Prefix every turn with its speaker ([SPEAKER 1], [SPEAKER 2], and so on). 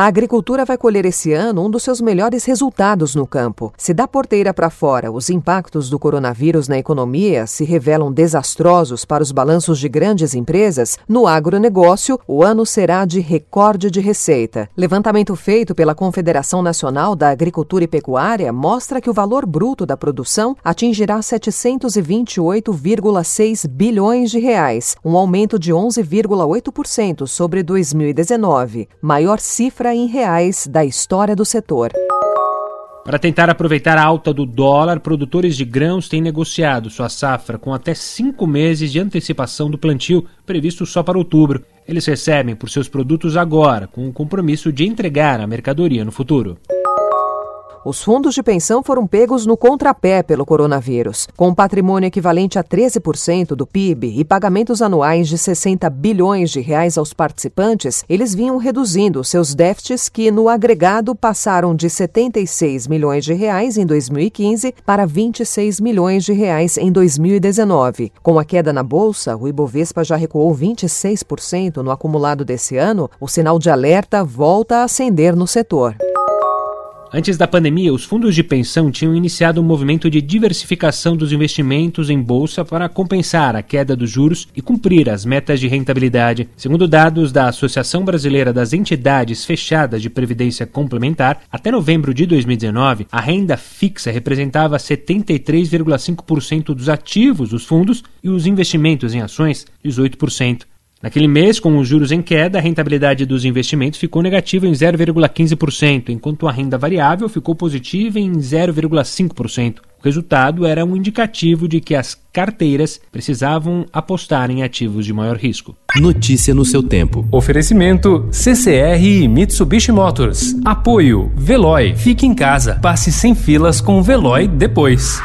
[SPEAKER 1] A agricultura vai colher esse ano um dos seus melhores resultados no campo. Se da porteira para fora os impactos do coronavírus na economia se revelam desastrosos para os balanços de grandes empresas, no agronegócio o ano será de recorde de receita. Levantamento feito pela Confederação Nacional da Agricultura e Pecuária mostra que o valor bruto da produção atingirá 728,6 bilhões de reais, um aumento de 11,8% sobre 2019, maior cifra em reais da história do setor.
[SPEAKER 2] Para tentar aproveitar a alta do dólar, produtores de grãos têm negociado sua safra com até cinco meses de antecipação do plantio, previsto só para outubro. Eles recebem por seus produtos agora, com o compromisso de entregar a mercadoria no futuro.
[SPEAKER 1] Os fundos de pensão foram pegos no contrapé pelo coronavírus. Com um patrimônio equivalente a 13% do PIB e pagamentos anuais de 60 bilhões de reais aos participantes, eles vinham reduzindo seus déficits que, no agregado, passaram de 76 milhões de reais em 2015 para 26 milhões de reais em 2019. Com a queda na bolsa, o Ibovespa já recuou 26% no acumulado desse ano. O sinal de alerta volta a acender no setor.
[SPEAKER 2] Antes da pandemia, os fundos de pensão tinham iniciado um movimento de diversificação dos investimentos em bolsa para compensar a queda dos juros e cumprir as metas de rentabilidade. Segundo dados da Associação Brasileira das Entidades Fechadas de Previdência Complementar, até novembro de 2019, a renda fixa representava 73,5% dos ativos dos fundos e os investimentos em ações, 18%. Naquele mês, com os juros em queda, a rentabilidade dos investimentos ficou negativa em 0,15%, enquanto a renda variável ficou positiva em 0,5%. O resultado era um indicativo de que as carteiras precisavam apostar em ativos de maior risco.
[SPEAKER 3] Notícia no seu tempo.
[SPEAKER 4] Oferecimento CCR e Mitsubishi Motors. Apoio Veloy. Fique em casa. Passe sem filas com o Veloy depois.